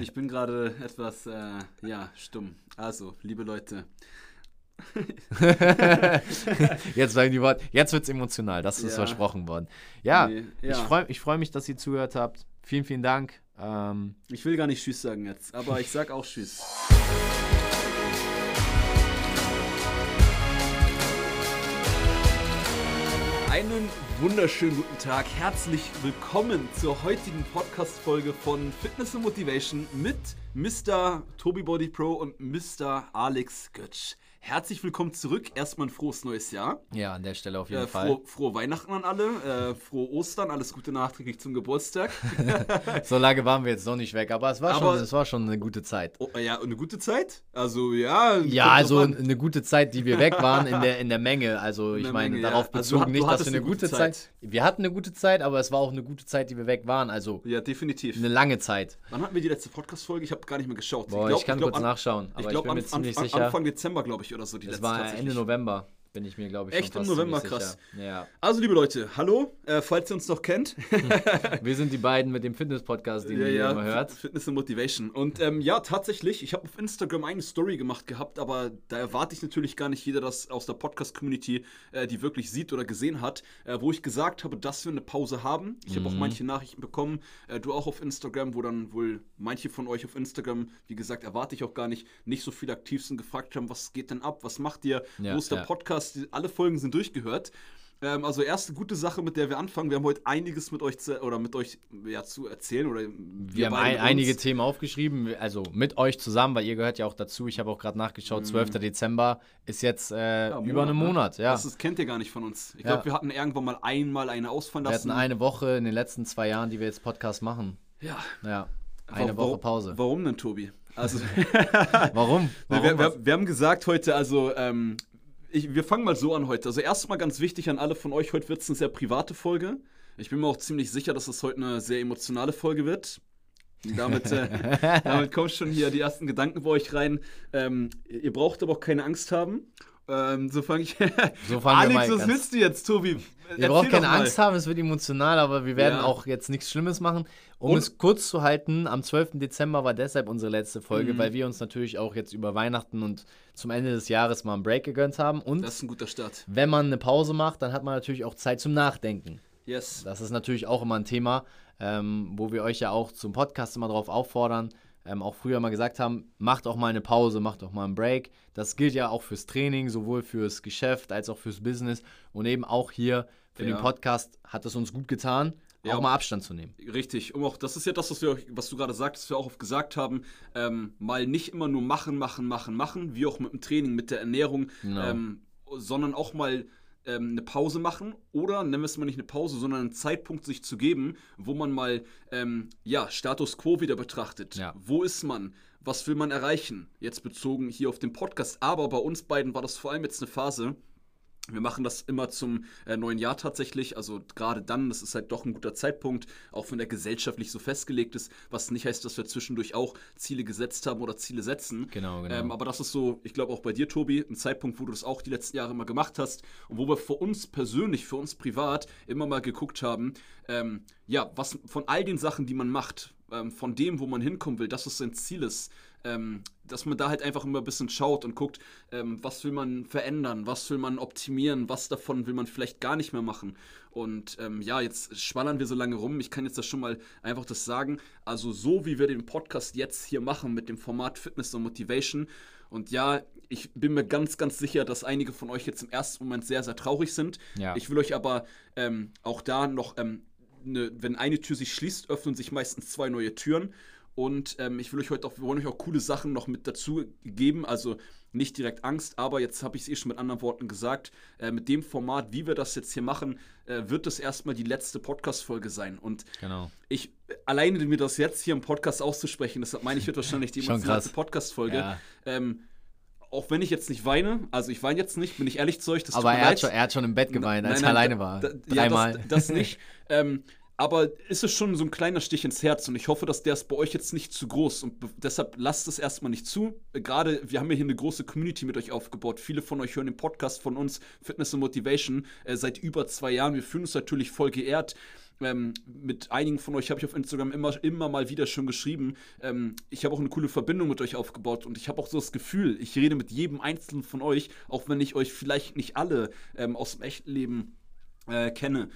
ich bin gerade etwas, äh, ja, stumm. Also, liebe Leute. jetzt sagen die Worte, jetzt wird es emotional, das ist Ja. versprochen worden. Ja, Nee, ich ja. freue ich freu mich, dass ihr zugehört habt. Vielen, vielen Dank. Ähm, Ich will gar nicht Tschüss sagen jetzt, aber ich sag auch Tschüss. Einen wunderschönen guten Tag. Herzlich willkommen zur heutigen Podcast-Folge von Fitness und Motivation mit Mr. Tobi Body Pro und Mr. Alex Götsch. Herzlich willkommen zurück. Erstmal ein frohes neues Jahr. ja, an der Stelle auf jeden Äh, Fall. frohe, frohe Weihnachten an alle. Äh, frohe Ostern. Alles Gute nachträglich zum Geburtstag. So lange waren wir jetzt noch nicht weg, aber es war, Aber- schon, es war schon eine gute Zeit. Oh, ja, eine gute Zeit? Also, ja. Ja, also eine gute Zeit, die wir weg waren in der, in der Menge. Also ich meine, Menge, darauf ja. Also bezogen du nicht, dass wir eine gute Zeit. Zeit. Wir hatten eine gute Zeit, aber es war auch eine gute Zeit, die wir weg waren. Also Ja, definitiv. eine lange Zeit. Wann hatten wir die letzte Podcast-Folge? Ich habe gar nicht mehr geschaut. Boah, ich, glaub- kann glaub, kurz an- nachschauen, Ich ich, glaube, an. Anfang Dezember, glaube ich, oder so. Die es letzte war. Ende November, bin ich mir, glaube ich, Echt im November, krass. Ja. Also, liebe Leute, hallo. Äh, falls ihr uns noch kennt. Wir sind die beiden mit dem Fitness-Podcast, den ja, ihr ja, immer hört. Fit- Fitness und Motivation. Und ähm, ja, tatsächlich, ich habe auf Instagram eine Story gemacht gehabt, aber da erwarte ich natürlich gar nicht jeder, das aus der Podcast-Community, äh, die wirklich sieht oder gesehen hat, äh, wo ich gesagt habe, dass wir eine Pause haben. Ich habe auch manche Nachrichten bekommen, äh, du auch auf Instagram, wo dann wohl manche von euch auf Instagram, wie gesagt, erwarte ich auch gar nicht, nicht so viel aktiv sind, gefragt haben, was geht denn ab, was macht ihr, Ja, wo ist der ja. Podcast, alle Folgen sind durchgehört. Ähm, also erste gute Sache, mit der wir anfangen. Wir haben heute einiges mit euch zu, oder mit euch ja, zu erzählen oder Wir haben beide ein, einige. Themen aufgeschrieben, also mit euch zusammen, weil ihr gehört ja auch dazu. Ich habe auch gerade nachgeschaut, 12. Dezember ist jetzt äh, Mhm. Ja, über einen ne? Monat. Ja. Das ist, kennt ihr gar nicht von uns. Ich Ja. glaube, wir hatten irgendwann mal einmal eine ausfallen Wir hatten eine Woche in den letzten zwei Jahren, die wir jetzt Podcast machen. ja. Ja, eine Woche Pause. Warum denn, Tobi? Also, Warum? wir, Warum? wir, wir haben gesagt heute, also, ähm, ich, wir fangen mal so an heute. Also, erstmal ganz wichtig an alle von euch, heute wird es eine sehr private Folge. Ich bin mir auch ziemlich sicher, dass es heute eine sehr emotionale Folge wird. Damit, äh, damit kommen schon hier die ersten Gedanken bei euch rein. Ähm, ihr braucht aber auch keine Angst haben. Ähm, so fange ich. So fangen wir Alex, mal was willst du jetzt, Tobi? Ihr braucht keine Angst haben, es wird emotional, aber wir werden Ja. auch jetzt nichts Schlimmes machen. Um Und- es kurz zu halten, am 12. Dezember war deshalb unsere letzte Folge, Mhm. weil wir uns natürlich auch jetzt über Weihnachten und zum Ende des Jahres mal einen Break gegönnt haben. Und Das ist ein guter Start. wenn man eine Pause macht, dann hat man natürlich auch Zeit zum Nachdenken. Yes. Das ist natürlich auch immer ein Thema, ähm, wo wir euch ja auch zum Podcast immer darauf auffordern, ähm, auch früher mal gesagt haben, macht auch mal eine Pause, macht auch mal einen Break. Das gilt ja auch fürs Training, sowohl fürs Geschäft als auch fürs Business und eben auch hier für Ja. den Podcast hat es uns gut getan, Ja. auch mal Abstand zu nehmen. Richtig. Und auch das ist ja das, was, wir, was du gerade sagst, was wir auch oft gesagt haben. Ähm, mal nicht immer nur machen, machen, machen, machen, wie auch mit dem Training, mit der Ernährung, Genau. ähm, sondern auch mal ähm, eine Pause machen oder nennen wir es mal nicht eine Pause, sondern einen Zeitpunkt sich zu geben, wo man mal ähm, ja, Status quo wieder betrachtet. Ja. Wo ist man? Was will man erreichen? Jetzt bezogen hier auf den Podcast. Aber bei uns beiden war das vor allem jetzt eine Phase, wir machen das immer zum äh, neuen Jahr tatsächlich, also gerade dann, das ist halt doch ein guter Zeitpunkt, auch wenn der gesellschaftlich so festgelegt ist, was nicht heißt, dass wir zwischendurch auch Ziele gesetzt haben oder Ziele setzen. Genau, genau. Ähm, aber das ist so, ich glaube auch bei dir, Tobi, ein Zeitpunkt, wo du das auch die letzten Jahre immer gemacht hast und wo wir für uns persönlich, für uns privat immer mal geguckt haben, ähm, ja, was von all den Sachen, die man macht, ähm, von dem, wo man hinkommen will, dass es sein Ziel ist, ähm, dass man da halt einfach immer ein bisschen schaut und guckt, ähm, was will man verändern, was will man optimieren, was davon will man vielleicht gar nicht mehr machen. Und ähm, ja, jetzt schwallern wir so lange rum. Ich kann jetzt das schon mal einfach das sagen. Also so wie wir den Podcast jetzt hier machen mit dem Format Fitness und Motivation. Und ja, ich bin mir ganz, ganz sicher, dass einige von euch jetzt im ersten Moment sehr, sehr traurig sind. Ja. Ich will euch aber ähm, auch da noch, ähm, ne, wenn eine Tür sich schließt, öffnen sich meistens zwei neue Türen. Und ähm, ich will euch heute auch, wir wollen euch auch coole Sachen noch mit dazu geben. Also nicht direkt Angst, aber jetzt habe ich es eh schon mit anderen Worten gesagt. Äh, mit dem Format, wie wir das jetzt hier machen, äh, wird das erstmal die letzte Podcast-Folge sein. Und Genau. ich, alleine mir das jetzt hier im Podcast auszusprechen, deshalb meine ich, wird wahrscheinlich die krass. Podcast-Folge. Ja. Ähm, auch wenn ich jetzt nicht weine, also ich weine jetzt nicht, bin ich ehrlich zu euch, das Aber er hat, schon, er hat schon im Bett geweint, als Nein, er nein, alleine da- war. da- Dreimal. Ja, das, das nicht. ähm, aber ist es schon so ein kleiner Stich ins Herz und ich hoffe, dass der ist bei euch jetzt nicht zu groß und deshalb lasst es erstmal nicht zu. Äh, Gerade, wir haben ja hier eine große Community mit euch aufgebaut. Viele von euch hören den Podcast von uns, Fitness und Motivation, äh, seit über zwei Jahren. Wir fühlen uns natürlich voll geehrt. Ähm, mit einigen von euch habe ich auf Instagram immer, immer mal wieder schon geschrieben. Ähm, ich habe auch eine coole Verbindung mit euch aufgebaut und ich habe auch so das Gefühl, ich rede mit jedem einzelnen von euch, auch wenn ich euch vielleicht nicht alle ähm, aus dem echten Leben äh, kenne.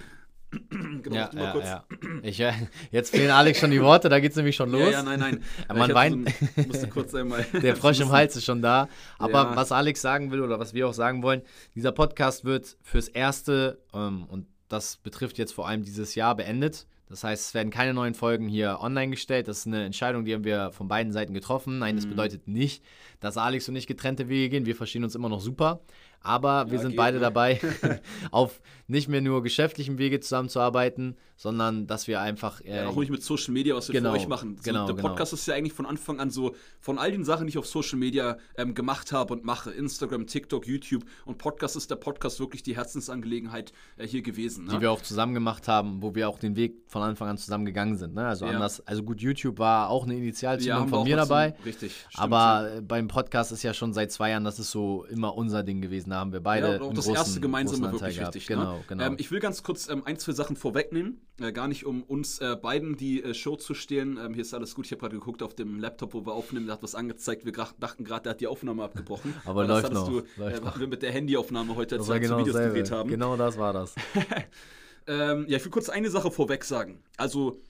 genau, ja, ja, kurz. ja. Ich, äh, jetzt fehlen Alex schon die Worte, da geht es nämlich schon los. Ja, ja, nein, nein. Man weint. So musste kurz einmal. Der Frosch im Hals ist schon da. Aber was Alex sagen will oder was wir auch sagen wollen, dieser Podcast wird fürs Erste, ähm, und das betrifft jetzt vor allem dieses Jahr, beendet. Das heißt, es werden keine neuen Folgen hier online gestellt. Das ist eine Entscheidung, die haben wir von beiden Seiten getroffen. Nein, das mhm. bedeutet nicht, dass Alex und ich getrennte Wege gehen. Wir verstehen uns immer noch super. Aber ja, wir sind beide ne? dabei, auf nicht mehr nur geschäftlichem Wege zusammenzuarbeiten, sondern dass wir einfach. Äh, ja, auch nicht mit Social Media, was wir genau, für euch machen. So, genau, der genau. Podcast genau. ist ja eigentlich von Anfang an so, von all den Sachen, die ich auf Social Media ähm, gemacht habe und mache, Instagram, TikTok, YouTube und Podcast ist der Podcast wirklich die Herzensangelegenheit äh, hier gewesen. Ne? Die wir auch zusammen gemacht haben, wo wir auch den Weg von Anfang an zusammen gegangen sind. Ne? Also ja. anders, also gut, YouTube war auch eine Initialzündung ja, von mir dabei. Richtig. Stimmt, aber beim Podcast ist ja schon seit zwei Jahren, das ist so immer unser Ding gewesen. Da haben wir beide. Ja, auch das großen, erste gemeinsame wirklich gehabt. wichtig. Genau, ne? genau. Ähm, ich will ganz kurz ähm, ein, zwei Sachen vorwegnehmen. Äh, gar nicht, um uns äh, beiden die äh, Show zu stehlen. Ähm, hier ist alles gut. Ich habe gerade geguckt auf dem Laptop, wo wir aufnehmen. Da hat was angezeigt. Wir dachten gerade, der hat die Aufnahme abgebrochen. Aber läuft noch. Du, läuft äh, noch. wir mit der Handyaufnahme heute das war genau Videos gedreht haben. Genau das war das. ähm, ja, ich will kurz eine Sache vorweg sagen. Also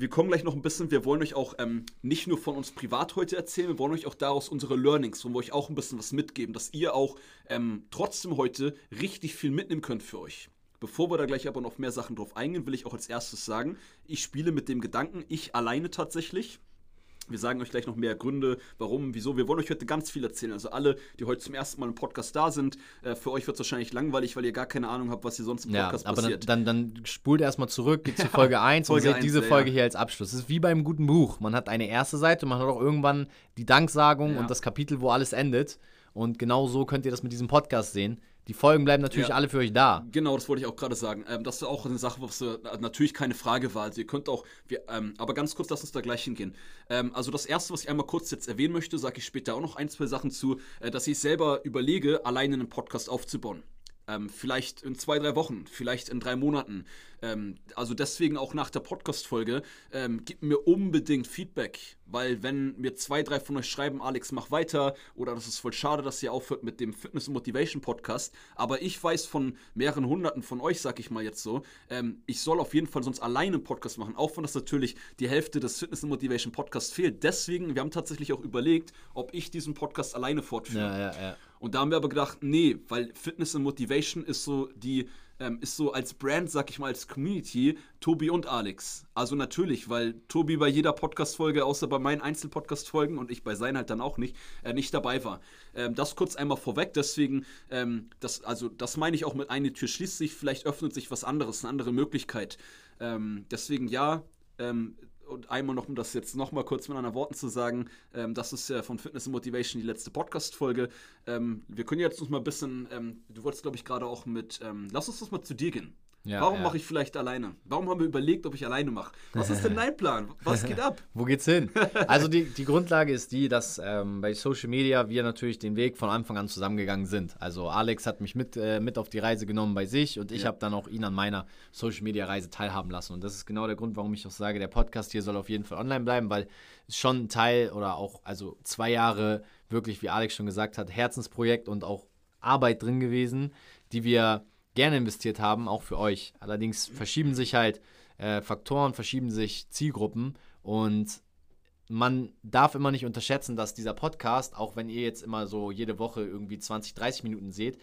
wir kommen gleich noch ein bisschen, wir wollen euch auch ähm, nicht nur von uns privat heute erzählen, wir wollen euch auch daraus unsere Learnings, wollen wir euch auch ein bisschen was mitgeben, dass ihr auch ähm, trotzdem heute richtig viel mitnehmen könnt für euch. Bevor wir da gleich aber noch mehr Sachen drauf eingehen, will ich auch als erstes sagen, ich spiele mit dem Gedanken, ich alleine tatsächlich, wir sagen euch gleich noch mehr Gründe, warum, wieso. Wir wollen euch heute ganz viel erzählen. Also alle, die heute zum ersten Mal im Podcast da sind, äh, für euch wird es wahrscheinlich langweilig, weil ihr gar keine Ahnung habt, was hier sonst im Podcast ja, aber passiert. Dann, dann, dann spult erstmal zurück, geht zu Folge 1 Folge und seht 1, diese Folge ja. hier als Abschluss. Es ist wie beim guten Buch. Man hat eine erste Seite, man hat auch irgendwann die Danksagung ja. und das Kapitel, wo alles endet. Und genau so könnt ihr das mit diesem Podcast sehen. Die Folgen bleiben natürlich ja. alle für euch da. Genau, das wollte ich auch gerade sagen. Ähm, das ist auch eine Sache, was äh, natürlich keine Frage war. Also ihr könnt auch, wir, ähm, aber ganz kurz, lass uns da gleich hingehen. Ähm, also das erste, was ich einmal kurz jetzt erwähnen möchte, sage ich später auch noch ein, zwei Sachen zu, äh, dass ich selber überlege, alleine einen Podcast aufzubauen. Ähm, vielleicht in zwei, drei Wochen, vielleicht in drei Monaten. Ähm, also deswegen auch nach der Podcast-Folge, ähm, gebt mir unbedingt Feedback, weil wenn mir zwei, drei von euch schreiben, Alex, mach weiter, oder das ist voll schade, dass ihr aufhört mit dem Fitness- und Motivation-Podcast, aber ich weiß von mehreren Hunderten von euch, sag ich mal jetzt so, ähm, ich soll auf jeden Fall sonst alleine einen Podcast machen, auch wenn das natürlich die Hälfte des Fitness- und Motivation-Podcasts fehlt. Deswegen, wir haben tatsächlich auch überlegt, ob ich diesen Podcast alleine fortführe. Ja, ja, ja. Und da haben wir aber gedacht, nee, weil Fitness und Motivation ist so die, ähm, ist so als Brand, sag ich mal, als Community, Tobi und Alex. Also natürlich, weil Tobi bei jeder Podcast-Folge, außer bei meinen Einzelpodcast-Folgen und ich bei seinen halt dann auch nicht, äh, nicht dabei war. Ähm, das kurz einmal vorweg, deswegen, ähm, das, also das meine ich auch mit eine Tür schließt sich, vielleicht öffnet sich was anderes, eine andere Möglichkeit. Ähm, deswegen ja, ähm, und einmal noch, um das jetzt nochmal kurz mit anderen Worten zu sagen, ähm, das ist ja von Fitness and Motivation die letzte Podcast-Folge. Ähm, wir können jetzt noch mal ein bisschen, ähm, du wolltest, glaube ich, gerade auch mit, ähm, lass uns das mal zu dir gehen. Ja, Warum ja. mache ich vielleicht alleine? Warum haben wir überlegt, ob ich alleine mache? Was ist denn dein Plan? Was geht ab? Wo geht's hin? Also die, die Grundlage ist die, dass ähm, bei Social Media wir natürlich den Weg von Anfang an zusammengegangen sind. Also Alex hat mich mit, äh, mit auf die Reise genommen bei sich und ich ja. habe dann auch ihn an meiner Social Media Reise teilhaben lassen. Und das ist genau der Grund, warum ich auch sage, der Podcast hier soll auf jeden Fall online bleiben, weil es schon ein Teil oder auch also zwei Jahre wirklich, wie Alex schon gesagt hat, Herzensprojekt und auch Arbeit drin gewesen, die wir gerne investiert haben, auch für euch. Allerdings verschieben sich halt äh, Faktoren, verschieben sich Zielgruppen und man darf immer nicht unterschätzen, dass dieser Podcast, auch wenn ihr jetzt immer so jede Woche irgendwie 20, 30 Minuten seht,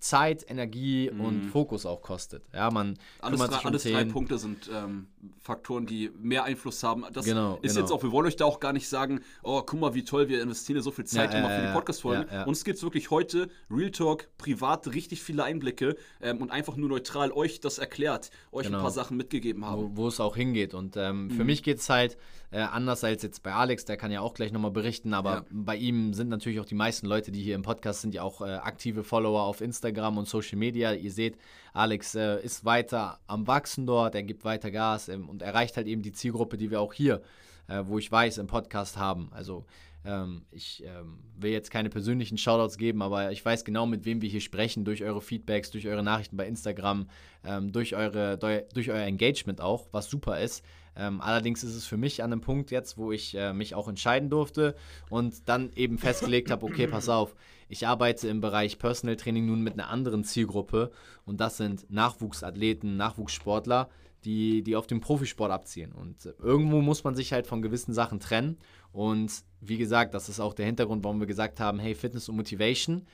Zeit, Energie mhm. und Fokus auch kostet. Ja, man alles, drei, um alles drei Punkte sind ähm, Faktoren, die mehr Einfluss haben. Das genau, ist genau. jetzt auch, wir wollen euch da auch gar nicht sagen, oh, guck mal, wie toll, wir investieren so viel Zeit ja, immer für die Podcast-Folgen. Ja, ja. Uns geht es wirklich heute, Real Talk, privat, richtig viele Einblicke ähm, und einfach nur neutral euch das erklärt, euch genau. ein paar Sachen mitgegeben haben. Wo, wo es auch hingeht. Und ähm, mhm. für mich geht es halt äh, anders als jetzt bei Alex, der kann ja auch gleich nochmal berichten, aber bei ihm sind natürlich auch die meisten Leute, die hier im Podcast sind, ja auch äh, aktive Follower auf Instagram Instagram und Social Media. Ihr seht, Alex äh, ist weiter am Wachsen dort, er gibt weiter Gas ähm, und erreicht halt eben die Zielgruppe, die wir auch hier äh, wo ich weiß, im Podcast haben. Also ähm, ich ähm, will jetzt keine persönlichen Shoutouts geben, aber ich weiß genau, mit wem wir hier sprechen, durch eure Feedbacks, durch eure Nachrichten bei Instagram, ähm, durch, eure, durch euer Engagement auch, was super ist. Ähm, allerdings ist es für mich an einem Punkt jetzt, wo ich äh, mich auch entscheiden durfte und dann eben festgelegt habe, okay, pass auf, ich arbeite im Bereich Personal Training nun mit einer anderen Zielgruppe und das sind Nachwuchsathleten, Nachwuchssportler, die, die auf den Profisport abziehen. Und irgendwo muss man sich halt von gewissen Sachen trennen. Und wie gesagt, das ist auch der Hintergrund, warum wir gesagt haben, hey, Fitness und Motivation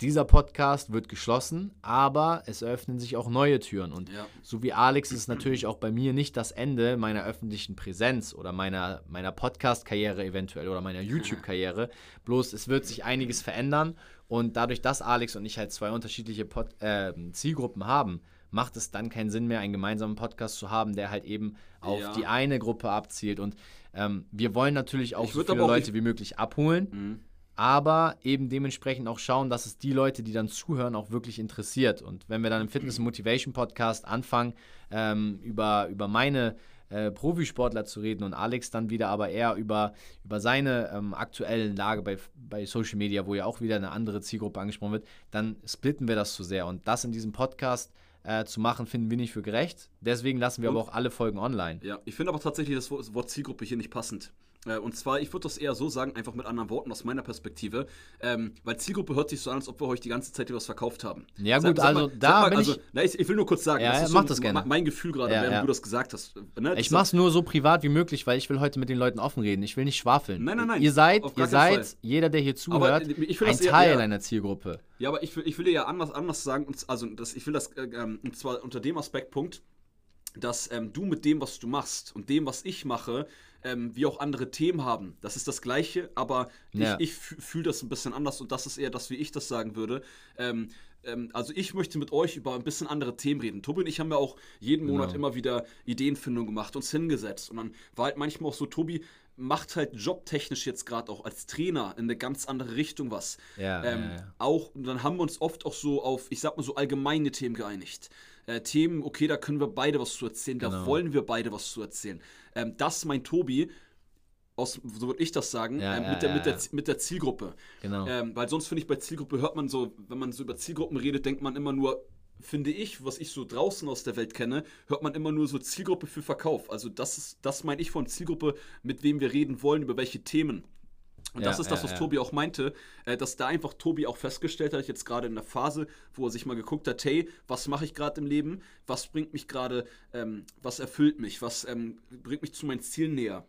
dieser Podcast wird geschlossen, aber es eröffnen sich auch neue Türen. Und ja. so wie Alex ist natürlich auch bei mir nicht das Ende meiner öffentlichen Präsenz oder meiner, meiner Podcast-Karriere eventuell oder meiner YouTube-Karriere. Bloß es wird sich einiges verändern. Und dadurch, dass Alex und ich halt zwei unterschiedliche Pod äh, Zielgruppen haben, macht es dann keinen Sinn mehr, einen gemeinsamen Podcast zu haben, der halt eben auf ja. die eine Gruppe abzielt. Und ähm, wir wollen natürlich auch so viele auch Leute wie möglich abholen. Mhm aber eben dementsprechend auch schauen, dass es die Leute, die dann zuhören, auch wirklich interessiert. Und wenn wir dann im Fitness Motivation Podcast anfangen, ähm, über, über meine äh, Profisportler zu reden und Alex dann wieder aber eher über, über seine ähm, aktuellen Lage bei, bei Social Media, wo ja auch wieder eine andere Zielgruppe angesprochen wird, dann splitten wir das zu sehr. Und das in diesem Podcast äh, zu machen, finden wir nicht für gerecht. Deswegen lassen wir und? aber auch alle Folgen online. Ja, ich finde aber tatsächlich das Wort Zielgruppe hier nicht passend. Äh, und zwar, ich würde das eher so sagen, einfach mit anderen Worten aus meiner Perspektive, ähm, weil Zielgruppe hört sich so an, als ob wir euch die ganze Zeit was verkauft haben. Ja gut, sag, sag also mal, da mal, bin also, ich... Na, ich... ich. will nur kurz sagen, ja, das ist mach so das gerne. mein Gefühl gerade, ja, während ja. du das gesagt hast. Ne? ich mach's nur so privat wie möglich, weil ich will heute mit den Leuten offen reden. Ich will nicht schwafeln. Nein, nein, nein. Ihr seid, ihr seid jeder, der hier zuhört, ein Teil eher, einer Zielgruppe. Ja, aber ich will, ich will dir ja anders, anders sagen, also das, ich will das, äh, ähm, und zwar unter dem Aspektpunkt, dass ähm, du mit dem, was du machst und dem, was ich mache, ähm, wie auch andere Themen haben. Das ist das Gleiche, aber ja. ich, ich fühle das ein bisschen anders und das ist eher das, wie ich das sagen würde. Ähm, ähm, also ich möchte mit euch über ein bisschen andere Themen reden. Tobi und ich haben ja auch jeden Monat genau. immer wieder Ideenfindung gemacht, uns hingesetzt und dann war halt manchmal auch so, Tobi, macht halt jobtechnisch jetzt gerade auch als Trainer in eine ganz andere Richtung was. Ja, ähm, ja, ja. Auch, dann haben wir uns oft auch so auf, ich sag mal so allgemeine Themen geeinigt. Äh, Themen, okay, da können wir beide was zu erzählen, genau. da wollen wir beide was zu erzählen. Ähm, das meint Tobi, aus, so würde ich das sagen, ja, ähm, ja, mit, der, ja, mit, der, mit der Zielgruppe. Genau. Ähm, weil sonst finde ich, bei Zielgruppe hört man so, wenn man so über Zielgruppen redet, denkt man immer nur, finde ich, was ich so draußen aus der Welt kenne, hört man immer nur so Zielgruppe für Verkauf. Also das ist, das meine ich von Zielgruppe, mit wem wir reden wollen, über welche Themen. Und ja, das ist das, was ja, Tobi auch meinte, äh, dass da einfach Tobi auch festgestellt hat, jetzt gerade in der Phase, wo er sich mal geguckt hat, hey, was mache ich gerade im Leben, was bringt mich gerade, ähm, was erfüllt mich, was ähm, bringt mich zu meinen Zielen näher.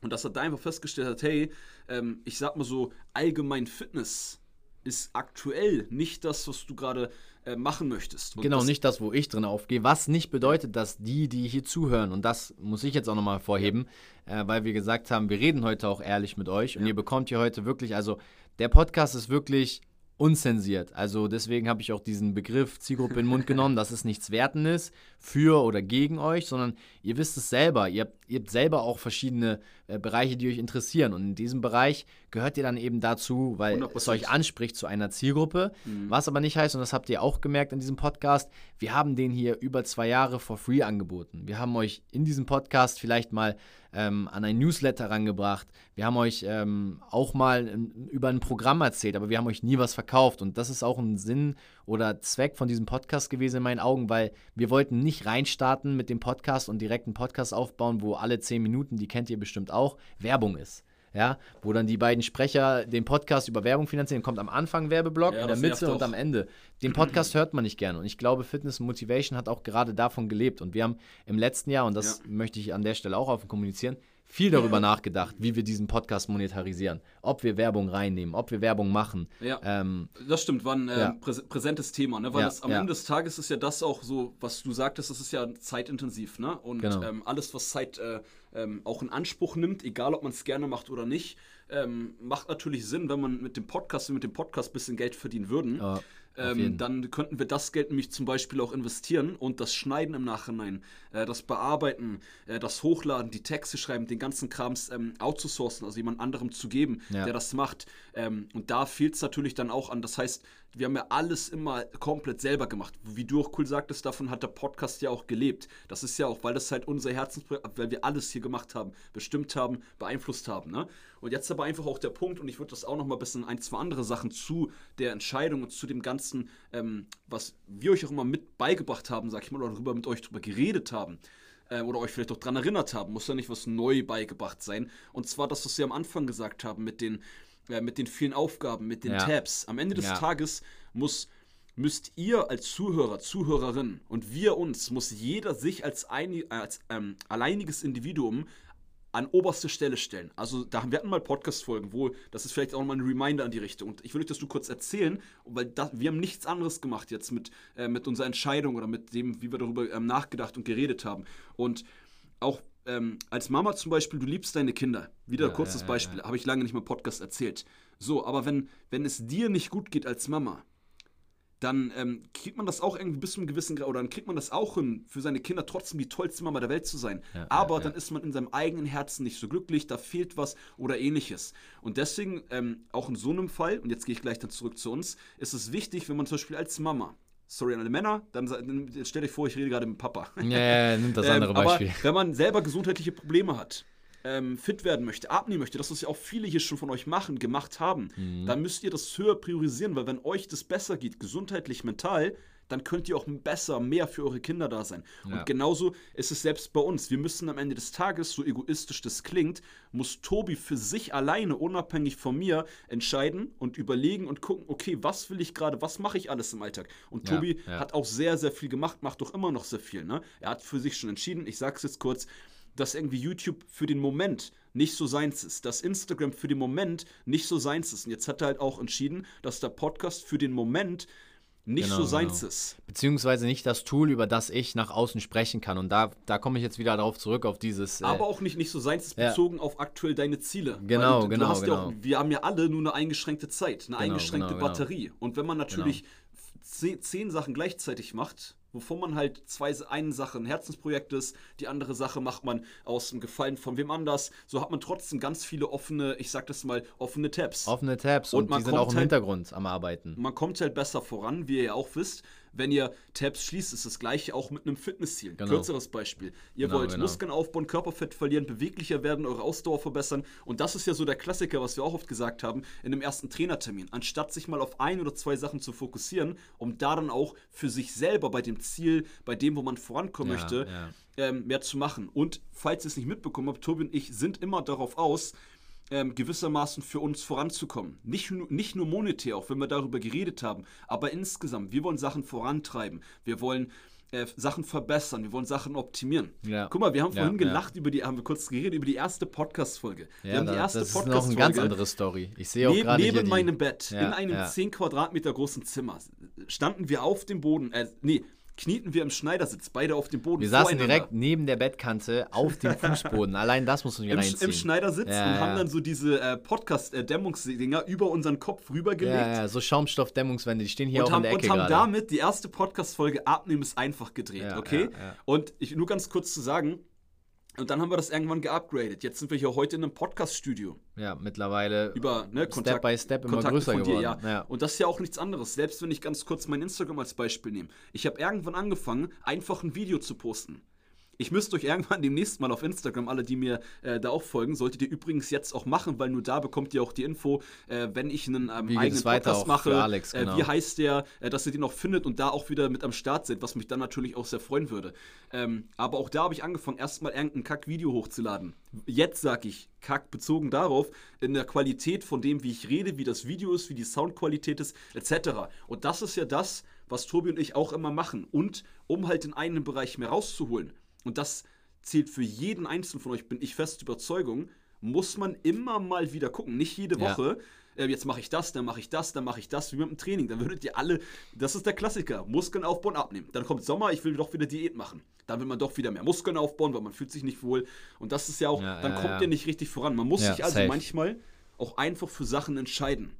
Und dass er da einfach festgestellt hat, hey, ähm, ich sag mal so, allgemein Fitness ist aktuell nicht das, was du gerade äh, machen möchtest. Und genau, nicht das, wo ich drin aufgehe. Was nicht bedeutet, dass die, die hier zuhören, und das muss ich jetzt auch nochmal vorheben, ja. äh, weil wir gesagt haben, wir reden heute auch ehrlich mit euch und ihr bekommt hier heute wirklich, also der Podcast ist wirklich unzensiert. Also deswegen habe ich auch diesen Begriff Zielgruppe in den Mund genommen, dass es nichts Wertendes für oder gegen euch, sondern ihr wisst es selber. Ihr habt, ihr habt selber auch verschiedene äh, Bereiche, die euch interessieren. Und in diesem Bereich gehört ihr dann eben dazu, weil 100%. es euch anspricht zu einer Zielgruppe. Mhm. Was aber nicht heißt, und das habt ihr auch gemerkt in diesem Podcast, wir haben den hier über zwei Jahre for free angeboten. Wir haben euch in diesem Podcast vielleicht mal ähm, an ein Newsletter rangebracht. Wir haben euch ähm, auch mal in, über ein Programm erzählt, aber wir haben euch nie was verkauft. Und das ist auch ein Sinn oder Zweck von diesem Podcast gewesen in meinen Augen, weil wir wollten nicht reinstarten mit dem Podcast und direkt einen Podcast aufbauen, wo alle zehn Minuten, die kennt ihr bestimmt auch, Werbung ist ja, wo dann die beiden Sprecher den Podcast über Werbung finanzieren, kommt am Anfang Werbeblock, ja, in der Mitte und am Ende. Den Podcast hört man nicht gerne und ich glaube, Fitness Motivation hat auch gerade davon gelebt und wir haben im letzten Jahr, und das ja. möchte ich an der Stelle auch offen kommunizieren, viel darüber nachgedacht, wie wir diesen Podcast monetarisieren. Ob wir Werbung reinnehmen, ob wir Werbung machen. Ja, ähm, das stimmt, war ein äh, ja. präsentes Thema, ne? weil ja, das, am ja. Ende des Tages ist ja das auch so, was du sagtest, das ist ja zeitintensiv. Ne? Und genau. ähm, alles, was Zeit äh, ähm, auch in Anspruch nimmt, egal ob man es gerne macht oder nicht, ähm, macht natürlich Sinn, wenn man mit dem Podcast, mit dem Podcast ein bisschen Geld verdienen würden. Ähm, dann könnten wir das Geld nämlich zum Beispiel auch investieren und das Schneiden im Nachhinein, äh, das Bearbeiten, äh, das Hochladen, die Texte schreiben, den ganzen Krams ähm, outzusourcen, also jemand anderem zu geben, ja. der das macht. Ähm, und da fehlt es natürlich dann auch an. Das heißt, wir haben ja alles immer komplett selber gemacht. Wie du auch cool sagtest, davon hat der Podcast ja auch gelebt. Das ist ja auch, weil das halt unser Herzensprojekt, weil wir alles hier gemacht haben, bestimmt haben, beeinflusst haben. Ne? Und jetzt aber einfach auch der Punkt, und ich würde das auch noch mal ein bisschen ein, zwei andere Sachen zu der Entscheidung und zu dem Ganzen, ähm, was wir euch auch immer mit beigebracht haben, sag ich mal, oder darüber mit euch drüber geredet haben äh, oder euch vielleicht auch daran erinnert haben. Muss ja nicht was neu beigebracht sein. Und zwar das, was wir am Anfang gesagt haben, mit den äh, mit den vielen Aufgaben, mit den ja. Tabs. Am Ende des ja. Tages muss, müsst ihr als Zuhörer, Zuhörerin und wir uns, muss jeder sich als, ein, als ähm, alleiniges Individuum an oberste Stelle stellen. Also da, wir hatten mal Podcast-Folgen, wo, das ist vielleicht auch mal ein Reminder an die Richtung. Und ich will euch das nur kurz erzählen, weil das, wir haben nichts anderes gemacht jetzt mit, äh, mit unserer Entscheidung oder mit dem, wie wir darüber ähm, nachgedacht und geredet haben. Und auch ähm, als Mama zum Beispiel, du liebst deine Kinder. Wieder ein kurzes ja, Beispiel, ja. habe ich lange nicht mal im Podcast erzählt. So, aber wenn, wenn es dir nicht gut geht als Mama, dann ähm, kriegt man das auch irgendwie bis zu einem gewissen Grad, oder dann kriegt man das auch hin, für seine Kinder trotzdem die tollste Mama der Welt zu sein. Ja, Aber ja, dann ist man in seinem eigenen Herzen nicht so glücklich, da fehlt was oder ähnliches. Und deswegen, ähm, auch in so einem Fall, und jetzt gehe ich gleich dann zurück zu uns, ist es wichtig, wenn man zum Beispiel als Mama sorry an alle Männer, dann, dann stell dich vor, ich rede gerade mit Papa. Ja, ja, nimm das andere ähm, Beispiel. Aber wenn man selber gesundheitliche Probleme hat, ähm, fit werden möchte, abnehmen möchte, das, was ja auch viele hier schon von euch machen, gemacht haben, mhm. dann müsst ihr das höher priorisieren, weil wenn euch das besser geht, gesundheitlich, mental, dann könnt ihr auch besser, mehr für eure Kinder da sein. Ja. Und genauso ist es selbst bei uns. Wir müssen am Ende des Tages, so egoistisch das klingt, muss Tobi für sich alleine, unabhängig von mir, entscheiden und überlegen und gucken, okay, was will ich gerade, was mache ich alles im Alltag? Und Tobi ja, ja. hat auch sehr, sehr viel gemacht, macht doch immer noch sehr viel. Ne? Er hat für sich schon entschieden, ich sage es jetzt kurz, dass irgendwie YouTube für den Moment nicht so seins ist, dass Instagram für den Moment nicht so seins ist. Und jetzt hat er halt auch entschieden, dass der Podcast für den Moment nicht genau, so seins genau. ist. Beziehungsweise nicht das Tool, über das ich nach außen sprechen kann. Und da, da komme ich jetzt wieder darauf zurück, auf dieses. Äh, Aber auch nicht, nicht so seins ist, bezogen ja. auf aktuell deine Ziele. Genau, du, genau. Du genau. Ja auch, wir haben ja alle nur eine eingeschränkte Zeit, eine genau, eingeschränkte genau, genau. Batterie. Und wenn man natürlich zehn, zehn Sachen gleichzeitig macht, wovon man halt zwei, eine Sache ein Herzensprojekt ist, die andere Sache macht man aus dem Gefallen von wem anders. So hat man trotzdem ganz viele offene, ich sag das mal, offene Tabs. Offene Tabs und, und die sind auch im halt, Hintergrund am Arbeiten. Man kommt halt besser voran, wie ihr ja auch wisst, wenn ihr Tabs schließt, ist das gleiche auch mit einem Fitnessziel. Genau. Kürzeres Beispiel. Ihr genau, wollt genau. Muskeln aufbauen, Körperfett verlieren, beweglicher werden, eure Ausdauer verbessern. Und das ist ja so der Klassiker, was wir auch oft gesagt haben, in dem ersten Trainertermin. Anstatt sich mal auf ein oder zwei Sachen zu fokussieren, um da dann auch für sich selber bei dem Ziel, bei dem, wo man vorankommen ja, möchte, ja. Ähm, mehr zu machen. Und falls ihr es nicht mitbekommen habt, Tobi und ich sind immer darauf aus, ähm, gewissermaßen für uns voranzukommen. Nicht, nicht nur monetär, auch wenn wir darüber geredet haben, aber insgesamt. Wir wollen Sachen vorantreiben. Wir wollen äh, Sachen verbessern, wir wollen Sachen optimieren. Ja. Guck mal, wir haben vorhin ja, gelacht ja. über die, haben wir kurz geredet über die erste Podcast-Folge. wir haben die erste das ist noch eine ganz andere Story. Ich sehe auch gerade Neben meinem Bett, in einem 10 Quadratmeter großen Zimmer, standen wir auf dem Boden, äh, nee, knieten wir im Schneidersitz, beide auf dem Boden. Wir saßen direkt neben der Bettkante auf dem Fußboden. Allein das muss man Im, reinziehen. Im Schneidersitz ja, und ja. haben dann so diese äh, Podcast-Dämmungsdinger über unseren Kopf rübergelegt. Ja, ja, so Schaumstoff-Dämmungswände, die stehen hier und auch haben, in der Ecke Und haben grade. damit die erste Podcast-Folge Abnehmen ist einfach gedreht, okay? Und ich, nur ganz kurz zu sagen, und dann haben wir das irgendwann geupgradet. Jetzt sind wir hier heute in einem Podcast-Studio. Ja, mittlerweile über ne, Kontakt, Step by Step immer Kontakte größer geworden. Dir, ja. ja. Und das ist ja auch nichts anderes. Selbst wenn ich ganz kurz mein Instagram als Beispiel nehme. Ich habe irgendwann angefangen, einfach ein Video zu posten. Ich müsste euch irgendwann demnächst mal auf Instagram, alle, die mir äh, da auch folgen, solltet ihr übrigens jetzt auch machen, weil nur da bekommt ihr auch die Info, äh, wenn ich einen ähm, eigenen Podcast mache. Alex, genau. äh, wie heißt der, äh, dass ihr den auch findet und da auch wieder mit am Start seid, was mich dann natürlich auch sehr freuen würde. Ähm, aber auch da habe ich angefangen, erstmal irgendein Kack-Video hochzuladen. Jetzt sage ich Kack bezogen darauf, in der Qualität von dem, wie ich rede, wie das Video ist, wie die Soundqualität ist, etc. Und das ist ja das, was Tobi und ich auch immer machen. Und um halt in einen Bereich mehr rauszuholen, und das zählt für jeden Einzelnen von euch, bin ich fest Überzeugung, muss man immer mal wieder gucken. Nicht jede Woche, ja. äh, jetzt mache ich das, dann mache ich das, dann mache ich das, wie mit dem Training. Dann würdet ihr alle, das ist der Klassiker, Muskeln aufbauen, abnehmen. Dann kommt Sommer, ich will doch wieder Diät machen. Dann will man doch wieder mehr Muskeln aufbauen, weil man fühlt sich nicht wohl. Und das ist ja auch, ja, dann ja, kommt ihr nicht richtig voran. Man muss sich also safe. manchmal auch einfach für Sachen entscheiden.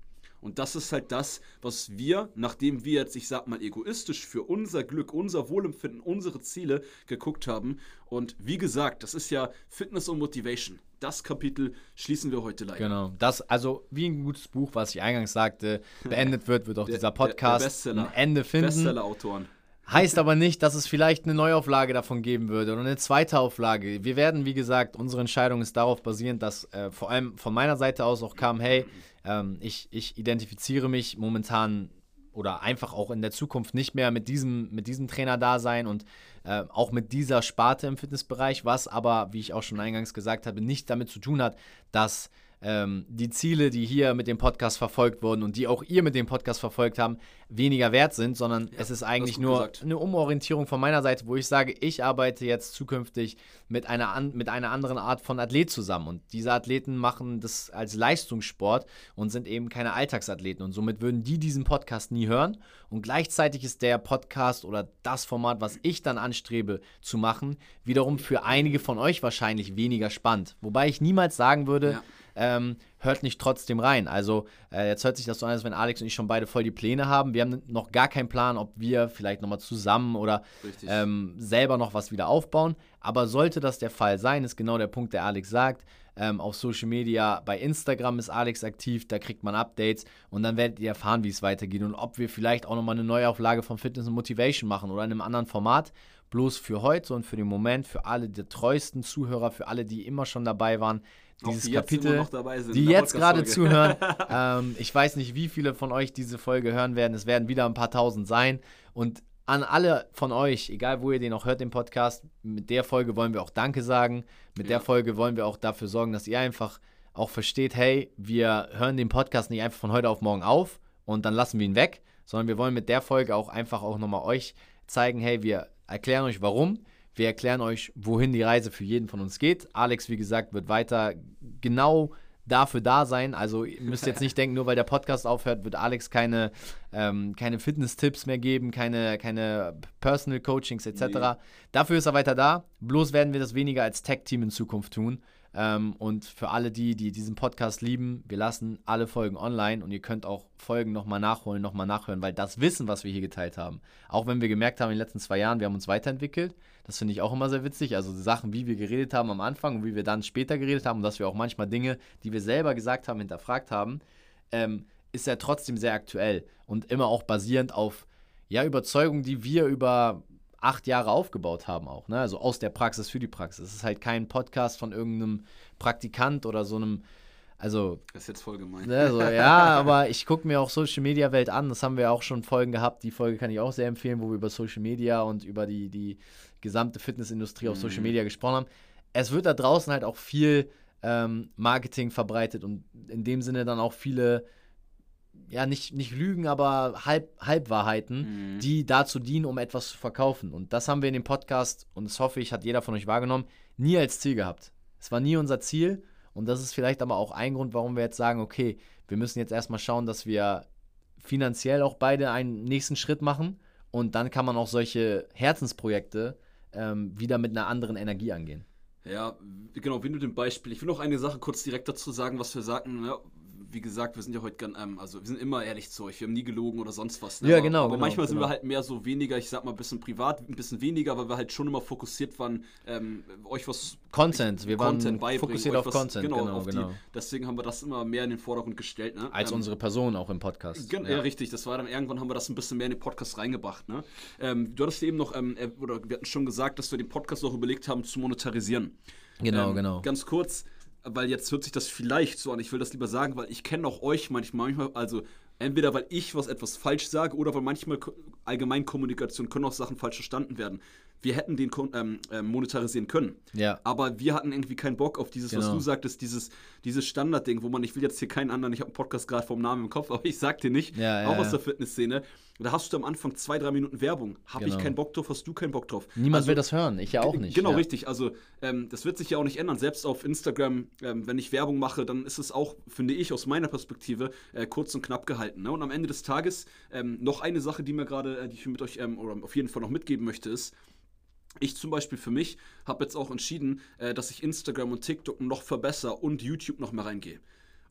Und das ist halt das, was wir, nachdem wir jetzt, ich sag mal, egoistisch für unser Glück, unser Wohlempfinden, unsere Ziele geguckt haben. Und wie gesagt, das ist ja Fitness und Motivation. Das Kapitel schließen wir heute leider. Genau. Das, also wie ein gutes Buch, was ich eingangs sagte, beendet wird, wird auch Der- dieser der- der Podcast Bestseller. ein Ende finden. Bestseller-Autoren. Heißt aber nicht, dass es vielleicht eine Neuauflage davon geben würde oder eine zweite Auflage. Wir werden, wie gesagt, unsere Entscheidung ist darauf basierend, dass äh, vor allem von meiner Seite aus auch kam, hey, ähm, ich, ich identifiziere mich momentan oder einfach auch in der Zukunft nicht mehr mit diesem, mit diesem Trainer-Dasein und äh, auch mit dieser Sparte im Fitnessbereich, was aber, wie ich auch schon eingangs gesagt habe, nicht damit zu tun hat, dass ähm, die Ziele, die hier mit dem Podcast verfolgt wurden und die auch ihr mit dem Podcast verfolgt haben, weniger wert sind, sondern es ist eigentlich nur gesagt. eine Umorientierung von meiner Seite, wo ich sage, ich arbeite jetzt zukünftig mit einer, an, mit einer anderen Art von Athlet zusammen. Und diese Athleten machen das als Leistungssport und sind eben keine Alltagsathleten. Und somit würden die diesen Podcast nie hören. Und gleichzeitig ist der Podcast oder das Format, was ich dann anstrebe zu machen, wiederum für einige von euch wahrscheinlich weniger spannend. Wobei ich niemals sagen würde, Ja. Ähm, hört nicht trotzdem rein. Also äh, jetzt hört sich das so an, als wenn Alex und ich schon beide voll die Pläne haben. Wir haben noch gar keinen Plan, ob wir vielleicht nochmal zusammen oder ähm, selber noch was wieder aufbauen. Aber sollte das der Fall sein, ist genau der Punkt, der Alex sagt. Ähm, auf Social Media, bei Instagram ist Alex aktiv, da kriegt man Updates und dann werdet ihr erfahren, wie es weitergeht und ob wir vielleicht auch nochmal eine Neuauflage von Fitness und Motivation machen oder in einem anderen Format. Bloß für heute und für den Moment, für alle die treuesten Zuhörer, für alle, die immer schon dabei waren, dieses die Kapitel sind die der jetzt gerade zuhören. ähm, ich weiß nicht, wie viele von euch diese Folge hören werden. Es werden wieder ein paar tausend sein. Und an alle von euch, egal wo ihr den auch hört, den Podcast, mit der Folge wollen wir auch Danke sagen. Mit der Ja. Folge wollen wir auch dafür sorgen, dass ihr einfach auch versteht, hey, wir hören den Podcast nicht einfach von heute auf morgen auf und dann lassen wir ihn weg, sondern wir wollen mit der Folge auch einfach auch nochmal euch zeigen, hey, wir erklären euch warum. Wir erklären euch, wohin die Reise für jeden von uns geht. Alex, wie gesagt, wird weiter genau dafür da sein. Also ihr müsst jetzt nicht denken, nur weil der Podcast aufhört, wird Alex keine, ähm, keine Fitness-Tipps mehr geben, keine, keine Personal Coachings etc. Nee. Dafür ist er weiter da. Bloß werden wir das weniger als Tech-Team in Zukunft tun. Ähm, und für alle die, die diesen Podcast lieben, wir lassen alle Folgen online und ihr könnt auch Folgen nochmal nachholen, nochmal nachhören, weil das Wissen, was wir hier geteilt haben, auch wenn wir gemerkt haben in den letzten zwei Jahren, wir haben uns weiterentwickelt, das finde ich auch immer sehr witzig. Also Sachen, wie wir geredet haben am Anfang und wie wir dann später geredet haben und dass wir auch manchmal Dinge, die wir selber gesagt haben, hinterfragt haben, ähm, ist ja trotzdem sehr aktuell und immer auch basierend auf ja, Überzeugungen, die wir über acht Jahre aufgebaut haben auch, ne? Also aus der Praxis für die Praxis. Es ist halt kein Podcast von irgendeinem Praktikant oder so einem, also Das ist jetzt voll gemein. Ne, so, ja, aber ich gucke mir auch Social Media Welt an. Das haben wir auch schon Folgen gehabt. Die Folge kann ich auch sehr empfehlen, wo wir über Social Media und über die, die gesamte Fitnessindustrie auf Social Mhm. Media gesprochen haben. Es wird da draußen halt auch viel ähm, Marketing verbreitet und in dem Sinne dann auch viele, ja, nicht, nicht Lügen, aber Halb, Halbwahrheiten, Mhm. die dazu dienen, um etwas zu verkaufen. Und das haben wir in dem Podcast, und das hoffe ich, hat jeder von euch wahrgenommen, nie als Ziel gehabt. Es war nie unser Ziel. Und das ist vielleicht aber auch ein Grund, warum wir jetzt sagen, okay, wir müssen jetzt erstmal schauen, dass wir finanziell auch beide einen nächsten Schritt machen. Und dann kann man auch solche Herzensprojekte ähm, wieder mit einer anderen Energie angehen. Ja, genau, wie nur dem Beispiel. Ich will noch eine Sache kurz direkt dazu sagen, was wir sagten. Ja, wie gesagt, wir sind ja heute ganz, ähm, also wir sind immer ehrlich zu euch, wir haben nie gelogen oder sonst was. ne? Ja, genau, Aber genau, manchmal sind genau. wir halt mehr so weniger, ich sag mal, ein bisschen privat, ein bisschen weniger, weil wir halt schon immer fokussiert waren, ähm, euch was. Content, wir waren Content beibringen, fokussiert auf was- Content, genau, auf genau. Die, deswegen haben wir das immer mehr in den Vordergrund gestellt. Ne? Als Ähm, unsere Person auch im Podcast. Gen ja. richtig. Das war dann irgendwann haben wir das ein bisschen mehr in den Podcast reingebracht. Ne? Ähm, du hattest eben noch, ähm, äh, oder wir hatten schon gesagt, dass wir den Podcast auch überlegt haben zu monetarisieren. Genau, Ähm, genau. Ganz kurz, weil jetzt hört sich das vielleicht so an. Ich will das lieber sagen, weil ich kenne auch euch manchmal, manchmal, also entweder weil ich was etwas falsch sage oder weil manchmal allgemein Kommunikation können auch Sachen falsch verstanden werden. Wir hätten den ähm, ähm, monetarisieren können. Ja. Aber wir hatten irgendwie keinen Bock auf dieses, was Genau. du sagtest, dieses, dieses Standardding, wo man, ich will jetzt hier keinen anderen, ich habe einen Podcast gerade vom Namen im Kopf, aber ich sag dir nicht, Ja, ja, auch aus der Fitnessszene, da hast du am Anfang zwei, drei Minuten Werbung. Habe Genau. ich keinen Bock drauf, hast du keinen Bock drauf. Niemand Also, will das hören, ich ja auch nicht. Genau, richtig. Also ähm, das wird sich ja auch nicht ändern. Selbst auf Instagram, ähm, wenn ich Werbung mache, dann ist es auch, finde ich, aus meiner Perspektive äh, kurz und knapp gehalten. Ne? Und am Ende des Tages ähm, noch eine Sache, die mir gerade, äh, die ich mit euch ähm, oder auf jeden Fall noch mitgeben möchte, ist, ich zum Beispiel für mich habe jetzt auch entschieden, äh, dass ich Instagram und TikTok noch verbessere und YouTube noch mehr reingehe.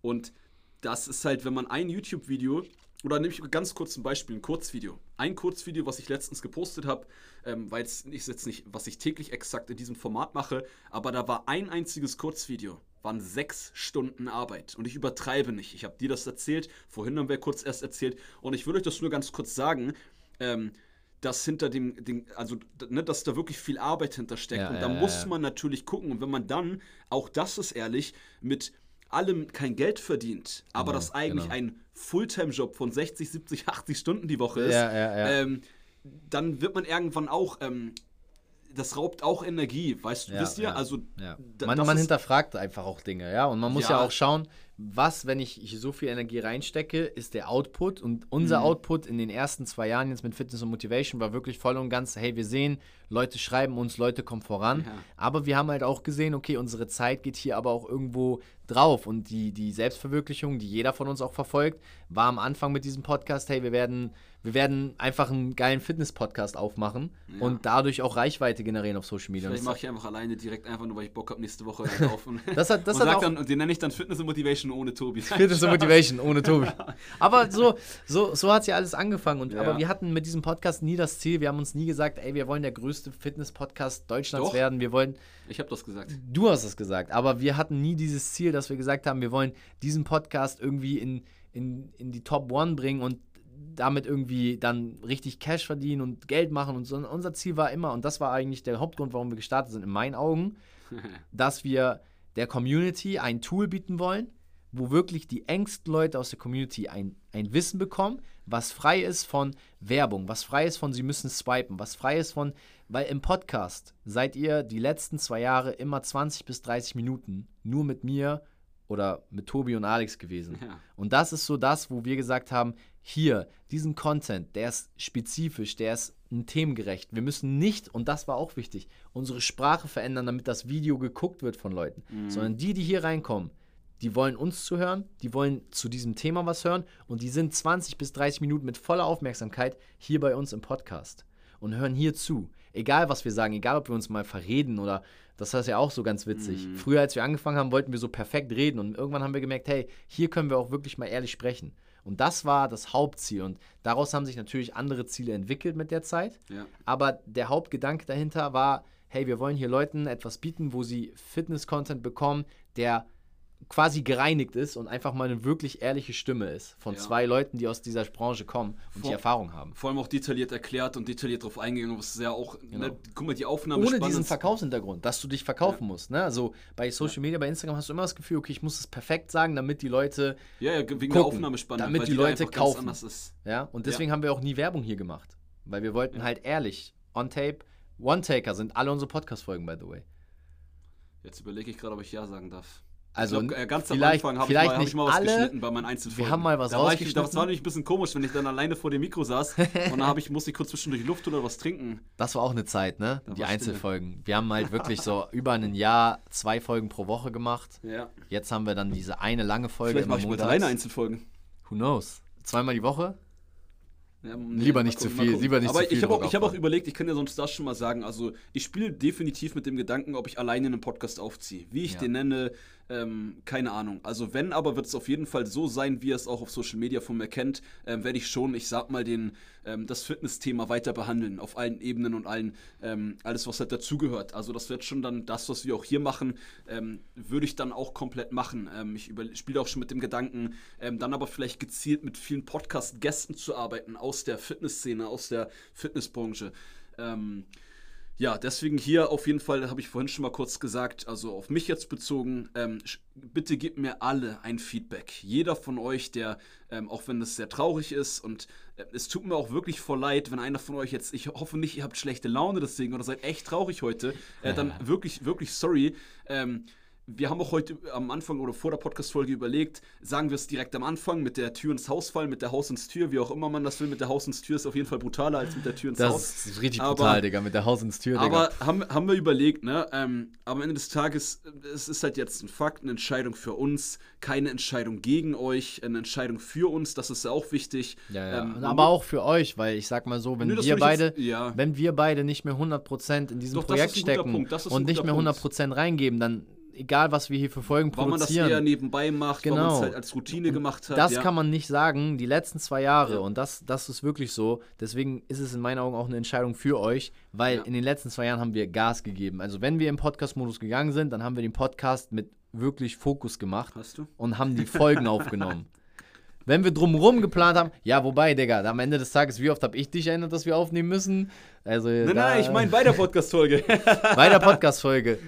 Und das ist halt, wenn man ein YouTube-Video oder nehme ich ganz kurz ein Beispiel, ein Kurzvideo. Ein Kurzvideo, was ich letztens gepostet habe, ähm, weil es ist jetzt nicht, was ich täglich exakt in diesem Format mache, aber da war ein einziges Kurzvideo, waren sechs Stunden Arbeit. Und ich übertreibe nicht. Ich habe dir das erzählt, vorhin haben wir kurz erst erzählt. Und ich würde euch das nur ganz kurz sagen. Ähm, dass hinter dem, dem also ne, dass da wirklich viel Arbeit hintersteckt. Ja, und da ja, muss ja. man natürlich gucken. Und wenn man dann, auch das ist ehrlich, mit allem kein Geld verdient, aber Genau, das eigentlich genau. ein Fulltime-Job von 60, 70, 80 Stunden die Woche ist. Ähm, dann wird man irgendwann auch, ähm, das raubt auch Energie, weißt du, Ja, wisst ihr? ja, Also Ja. Man, man hinterfragt einfach auch Dinge, ja. Und man muss Ja. auch schauen, was, wenn ich hier so viel Energie reinstecke, ist der Output. Und unser Mhm. Output in den ersten zwei Jahren jetzt mit Fitness und Motivation war wirklich voll und ganz, hey, wir sehen, Leute schreiben uns, Leute kommen voran. Ja. Aber wir haben halt auch gesehen, okay, unsere Zeit geht hier aber auch irgendwo drauf. Und die, die Selbstverwirklichung, die jeder von uns auch verfolgt, war am Anfang mit diesem Podcast, hey, wir werden, wir werden einfach einen geilen Fitness-Podcast aufmachen Ja. und dadurch auch Reichweite generieren auf Social Media. Vielleicht mache ich einfach alleine direkt einfach nur, weil ich Bock habe, nächste Woche auf. Und, Das hat- das und hat auch- dann, und den nenne ich dann Fitness und Motivation ohne Tobi. Fitness und Motivation ohne Tobi. Aber so, so, so hat es ja alles angefangen. Und, Ja. Aber wir hatten mit diesem Podcast nie das Ziel, wir haben uns nie gesagt, ey, wir wollen der größte Fitness-Podcast Deutschlands Doch. werden. Wir wollen, Ich habe das gesagt. du hast es gesagt, aber wir hatten nie dieses Ziel, dass wir gesagt haben, wir wollen diesen Podcast irgendwie in, in, in die Top One bringen und damit irgendwie dann richtig Cash verdienen und Geld machen und so. Und unser Ziel war immer, und das war eigentlich der Hauptgrund, warum wir gestartet sind, in meinen Augen, dass wir der Community ein Tool bieten wollen, wo wirklich die engsten Leute aus der Community ein, ein Wissen bekommen, was frei ist von Werbung, was frei ist von, sie müssen swipen, was frei ist von, weil im Podcast seid ihr die letzten zwei Jahre immer 20 bis 30 Minuten nur mit mir oder mit Tobi und Alex gewesen. Ja. Und das ist so das, wo wir gesagt haben, hier, diesen Content, der ist spezifisch, der ist ein themengerecht. Wir müssen nicht, und das war auch wichtig, unsere Sprache verändern, damit das Video geguckt wird von Leuten. Sondern die, die hier reinkommen, die wollen uns zuhören, die wollen zu diesem Thema was hören und die sind 20 bis 30 Minuten mit voller Aufmerksamkeit hier bei uns im Podcast und hören hier zu. Egal, was wir sagen, egal, ob wir uns mal verreden oder das ist ja auch so ganz witzig. Früher, als wir angefangen haben, wollten wir so perfekt reden und irgendwann haben wir gemerkt, hey, hier können wir auch wirklich mal ehrlich sprechen. Und das war das Hauptziel und daraus haben sich natürlich andere Ziele entwickelt mit der Zeit. Ja. Aber der Hauptgedanke dahinter war, hey, wir wollen hier Leuten etwas bieten, wo sie Fitness-Content bekommen, der quasi gereinigt ist und einfach mal eine wirklich ehrliche Stimme ist von Ja. zwei Leuten, die aus dieser Branche kommen und die Vor- Erfahrung haben. Vor allem auch detailliert erklärt und detailliert drauf eingegangen, was sehr auch, Genau. ne, guck mal, die Aufnahme Ohne diesen Verkaufshintergrund, dass du dich verkaufen musst. Ne? Also bei Social Media, bei Instagram hast du immer das Gefühl, okay, ich muss es perfekt sagen, damit die Leute, Ja, ja, wegen der gucken, Aufnahme spannend, damit die da Leute kaufen. Ist. ja, und deswegen haben wir auch nie Werbung hier gemacht. Weil wir wollten halt ehrlich, on tape, One-Taker sind alle unsere Podcast-Folgen, by the way. Jetzt überlege ich gerade, ob ich Ja sagen darf. Also ich glaub, äh, ganz am Anfang habe ich, mal- hab ich nicht mal was alle, geschnitten bei meinen Einzelfolgen. Wir haben mal was da war ich. Das war nämlich ein bisschen komisch, wenn ich dann alleine vor dem Mikro saß und dann ich, musste ich kurz zwischendurch Luft oder was trinken. Das war auch eine Zeit, ne? Da Die Einzelfolgen. Wir haben halt wirklich so über ein Jahr zwei Folgen pro Woche gemacht. Ja. Jetzt haben wir dann diese eine lange Folge Vielleicht mache ich mal alleine Einzelfolgen. Who knows? Zweimal die Woche? Ja, Lieber mal nicht zu gucken, viel, mal gucken. lieber nicht Aber zu viel ich habe auch, ich hab auch überlegt, ich kann ja sonst das schon mal sagen. Also, ich spiele definitiv mit dem Gedanken, ob ich alleine einen Podcast aufziehe. Wie ich Ja. den nenne, ähm, keine Ahnung. Also, wenn, aber wird es auf jeden Fall so sein, wie ihr es auch auf Social Media von mir kennt, ähm, werde ich schon, ich sag mal, den, ähm, das Fitness-Thema weiter behandeln. Auf allen Ebenen und allen, ähm, alles, was halt dazugehört. Also, das wird schon dann das, was wir auch hier machen, ähm, würde ich dann auch komplett machen. Ähm, ich spiele auch schon mit dem Gedanken, dann aber vielleicht gezielt mit vielen Podcast-Gästen zu arbeiten aus der Fitnessszene, aus der Fitnessbranche. Ähm, ja, deswegen hier auf jeden Fall, habe ich vorhin schon mal kurz gesagt, also auf mich jetzt bezogen, ähm, bitte gebt mir alle ein Feedback. Jeder von euch, der, ähm, auch wenn es sehr traurig ist und äh, es tut mir auch wirklich voll leid, wenn einer von euch jetzt, ich hoffe nicht, ihr habt schlechte Laune deswegen oder seid echt traurig heute, äh, dann wirklich, wirklich sorry. Ähm, wir haben auch heute am Anfang oder vor der Podcast-Folge überlegt, sagen wir es direkt am Anfang mit der Tür ins Haus fallen, mit der Haus ins Tür, wie auch immer man das will, mit der Haus ins Tür ist auf jeden Fall brutaler als mit der Tür ins Haus. Das ist richtig Aber- brutal, Digga, mit der Haus ins Tür, Digga. Aber haben, haben wir überlegt, ne? Ähm, am Ende des Tages, es ist halt jetzt ein Fakt, eine Entscheidung für uns, keine Entscheidung gegen euch, eine Entscheidung für uns, das ist ja auch wichtig. Ja, ja. Ähm, aber auch für euch, weil ich sag mal so, wenn Nö, das wir beide, jetzt- ja. wenn wir beide nicht mehr 100% in diesem Doch, das Projekt stecken Punkt, das und nicht mehr Punkt. 100% reingeben, dann egal was wir hier für Folgen Weil man das produzieren. eher nebenbei macht, weil man Genau. es halt als Routine gemacht hat. Das ja. kann man nicht sagen, die letzten zwei Jahre. Ja. Und das, das ist wirklich so. Deswegen ist es in meinen Augen auch eine Entscheidung für euch, weil Ja. in den letzten zwei Jahren haben wir Gas gegeben. Also wenn wir im Podcast-Modus gegangen sind, dann haben wir den Podcast mit wirklich Fokus gemacht Hast du? und haben die Folgen aufgenommen. Wenn wir drumherum geplant haben, ja, wobei, Digga, am Ende des Tages, wie oft habe ich dich erinnert, dass wir aufnehmen müssen? Also, Nein, nein, ich meine bei der Podcast-Folge. bei der Podcast-Folge.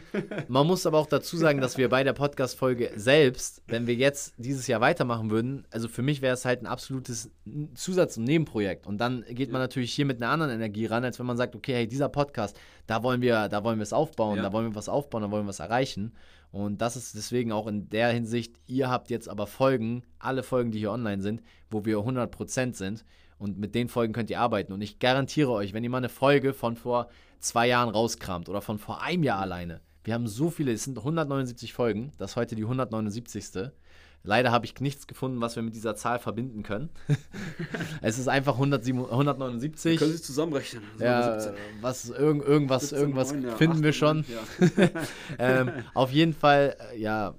Man muss aber auch dazu sagen, dass wir bei der Podcast-Folge selbst, wenn wir jetzt dieses Jahr weitermachen würden, also für mich wäre es halt ein absolutes Zusatz- und Nebenprojekt. Und dann geht man natürlich hier mit einer anderen Energie ran, als wenn man sagt, okay, hey, dieser Podcast, da wollen wir, da wollen wir es aufbauen, Ja. da wollen wir was aufbauen, da wollen wir was erreichen. Und das ist deswegen auch in der Hinsicht, ihr habt jetzt aber Folgen, alle Folgen, die hier online sind, wo wir 100% sind. Und mit den Folgen könnt ihr arbeiten. Und ich garantiere euch, wenn ihr mal eine Folge von vor zwei Jahren rauskramt oder von vor einem Jahr alleine, wir haben so viele, es sind 179 Folgen, das ist heute die 179. Leider habe ich nichts gefunden, was wir mit dieser Zahl verbinden können. es ist einfach 107, 179. Können Sie zusammenrechnen? Ja, 17, was, irgend, irgendwas, 17, irgendwas neun, ja, finden acht wir schon. Ja. ähm, auf jeden Fall, äh, ja,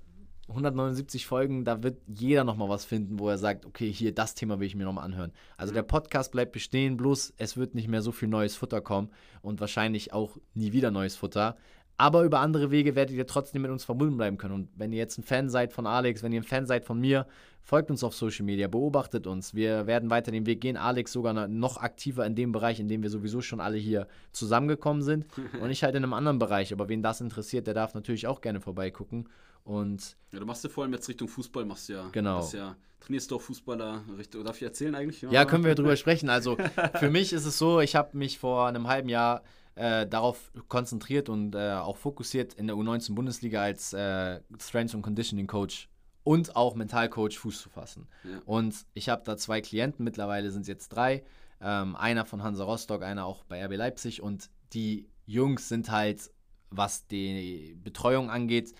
179 Folgen, da wird jeder nochmal was finden, wo er sagt, okay, hier, das Thema will ich mir nochmal anhören. Also der Podcast bleibt bestehen, bloß es wird nicht mehr so viel neues Futter kommen und wahrscheinlich auch nie wieder neues Futter. Aber über andere Wege werdet ihr trotzdem mit uns verbunden bleiben können. Und wenn ihr jetzt ein Fan seid von Alex, wenn ihr ein Fan seid von mir, folgt uns auf Social Media, beobachtet uns. Wir werden weiter den Weg gehen. Alex sogar noch aktiver in dem Bereich, in dem wir sowieso schon alle hier zusammengekommen sind. Und ich halt in einem anderen Bereich. Aber wen das interessiert, der darf natürlich auch gerne vorbeigucken. Und ja, du machst ja vor allem jetzt Richtung Fußball, machst ja. Genau. Ja, trainierst du auch Fußballer Richtung. Darf ich erzählen eigentlich? ja, können wir drüber sprechen. Also für mich ist es so, ich habe mich vor einem halben Jahr äh, darauf konzentriert und äh, auch fokussiert, in der U19 Bundesliga als äh, Strength and Conditioning Coach und auch Mentalcoach Fuß zu fassen. Ja. Und ich habe da zwei Klienten, mittlerweile sind es jetzt drei. Ähm, einer von Hansa Rostock, einer auch bei RB Leipzig. Und die Jungs sind halt, was die Betreuung angeht,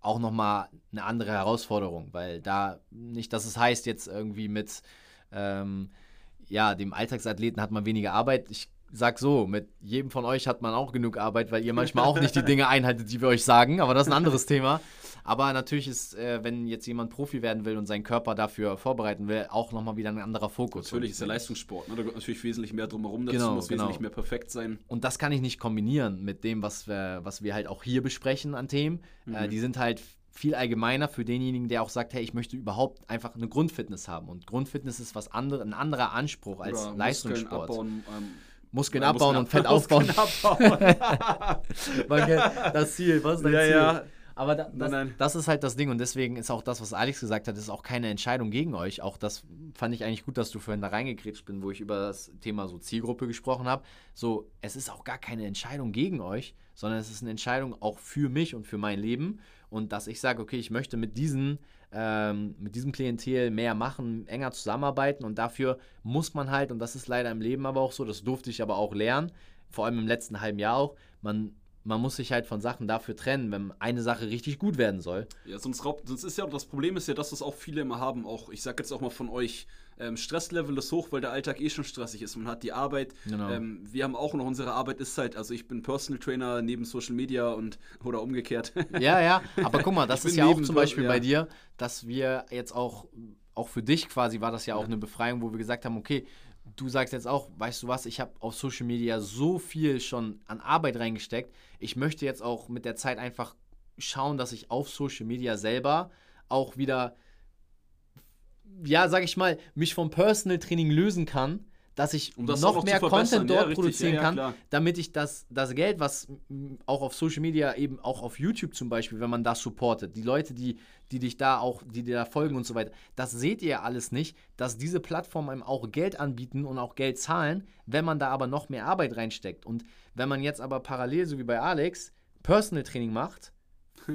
auch nochmal eine andere Herausforderung, weil da nicht, dass es heißt, jetzt irgendwie mit ähm, ja, dem Alltagsathleten hat man weniger Arbeit. Ich sag so, mit jedem von euch hat man auch genug Arbeit, weil ihr manchmal auch nicht die Dinge einhaltet, die wir euch sagen, aber das ist ein anderes Thema. Aber natürlich ist, äh, wenn jetzt jemand Profi werden will und seinen Körper dafür vorbereiten will, auch nochmal wieder ein anderer Fokus. Natürlich ist der Leistungssport. Ne? Da gehört natürlich wesentlich mehr drumherum dazu, Genau, muss genau. wesentlich mehr perfekt sein. Und das kann ich nicht kombinieren mit dem, was wir, was wir halt auch hier besprechen an Themen. Äh, die sind halt viel allgemeiner für denjenigen, der auch sagt, hey, ich möchte überhaupt einfach eine Grundfitness haben. Und Grundfitness ist was andere, ein anderer Anspruch als Oder Leistungssport. Muskeln abbauen, ähm, Muskeln ja, abbauen Muskeln und Fett aufbauen. Abbauen. Man das Ziel, was ist dein ja, Ziel? ja. Aber da, das, Nein, nein. das ist halt das Ding und deswegen ist auch das, was Alex gesagt hat, ist auch keine Entscheidung gegen euch. Auch das fand ich eigentlich gut, dass du vorhin da reingekrätscht bin, wo ich über das Thema so Zielgruppe gesprochen habe. So, es ist auch gar keine Entscheidung gegen euch, sondern es ist eine Entscheidung auch für mich und für mein Leben. Und dass ich sage, okay, ich möchte mit diesen, ähm, mit diesem Klientel mehr machen, enger zusammenarbeiten und dafür muss man halt, und das ist leider im Leben aber auch so, das durfte ich aber auch lernen, vor allem im letzten halben Jahr auch, man, man muss sich halt von Sachen dafür trennen, wenn eine Sache richtig gut werden soll. Ja, sonst raubt, sonst ist ja, das Problem ist ja, dass das auch viele immer haben, auch, ich sag jetzt auch mal von euch, ähm, Stresslevel ist hoch, weil der Alltag eh schon stressig ist. Man hat die Arbeit, Genau. ähm, wir haben auch noch unsere Arbeit ist halt, also ich bin Personal Trainer neben Social Media und, oder umgekehrt. Ja, ja, aber guck mal, das Ich ist ja auch zum Beispiel ja. bei dir, dass wir jetzt auch, auch für dich quasi war das ja auch eine Befreiung, wo wir gesagt haben, okay, du sagst jetzt auch, weißt du was, ich habe auf Social Media so viel schon an Arbeit reingesteckt, ich möchte jetzt auch mit der Zeit einfach schauen, dass ich auf Social Media selber auch wieder, ja, sag ich mal, mich vom Personal Training lösen kann, dass ich Um das noch mehr. Content Ja, dort richtig. produzieren Ja, ja, kann, klar. damit ich das, das Geld, was auch auf Social Media, eben auch auf YouTube zum Beispiel, wenn man das supportet, die Leute, die, die dich da auch, die dir da folgen und so weiter, das seht ihr alles nicht, dass diese Plattformen einem auch Geld anbieten und auch Geld zahlen, wenn man da aber noch mehr Arbeit reinsteckt. Und wenn man jetzt aber parallel, so wie bei Alex, Personal Training macht,